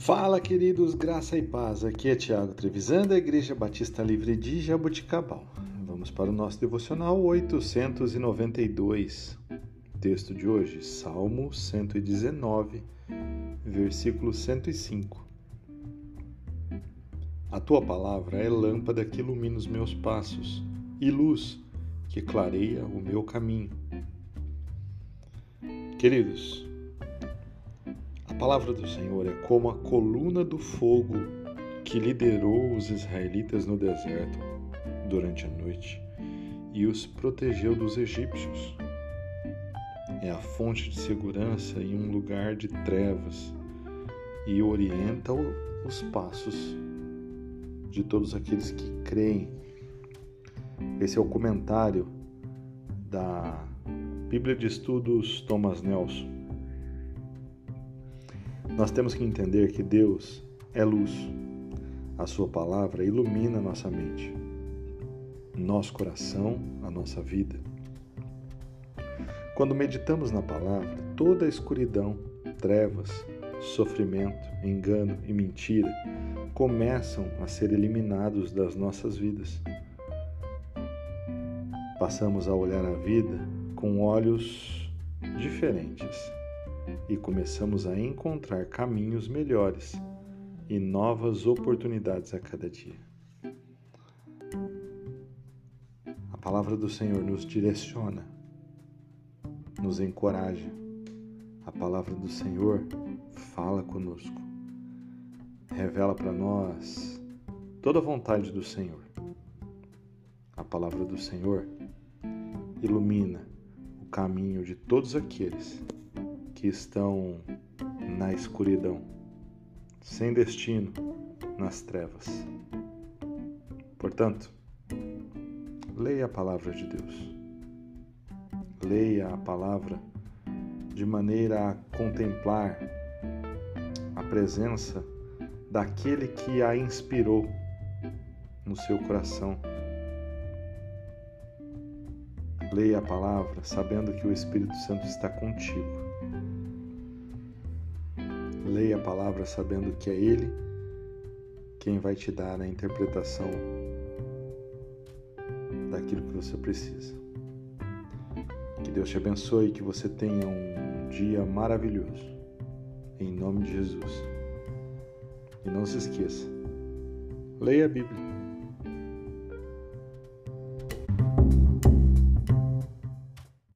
Fala, queridos, graça e paz. Aqui é Tiago Trevisan, da Igreja Batista Livre de Jaboticabal. Vamos para o nosso devocional 892. Texto de hoje, Salmo 119, versículo 105. A tua palavra é lâmpada que ilumina os meus passos e luz que clareia o meu caminho. Queridos, palavra do Senhor é como a coluna do fogo que liderou os israelitas no deserto durante a noite e os protegeu dos egípcios. É a fonte de segurança em um lugar de trevas e orienta os passos de todos aqueles que creem. Esse é o comentário da Bíblia de Estudos Thomas Nelson. Nós temos que entender que Deus é luz. A Sua palavra ilumina nossa mente, nosso coração, a nossa vida. Quando meditamos na palavra, toda a escuridão, trevas, sofrimento, engano e mentira começam a ser eliminados das nossas vidas. Passamos a olhar a vida com olhos diferentes e começamos a encontrar caminhos melhores e novas oportunidades a cada dia. A palavra do Senhor nos direciona, nos encoraja. A palavra do Senhor fala conosco, revela para nós toda a vontade do Senhor. A palavra do Senhor ilumina o caminho de todos aqueles que estão na escuridão, sem destino, nas trevas. Portanto, leia a palavra de Deus. Leia a palavra de maneira a contemplar a presença daquele que a inspirou no seu coração. Leia a palavra sabendo que o Espírito Santo está contigo Leia a palavra sabendo que é Ele quem vai te dar a interpretação daquilo que você precisa. Que Deus te abençoe e que você tenha um dia maravilhoso. Em nome de Jesus. E não se esqueça, leia a Bíblia.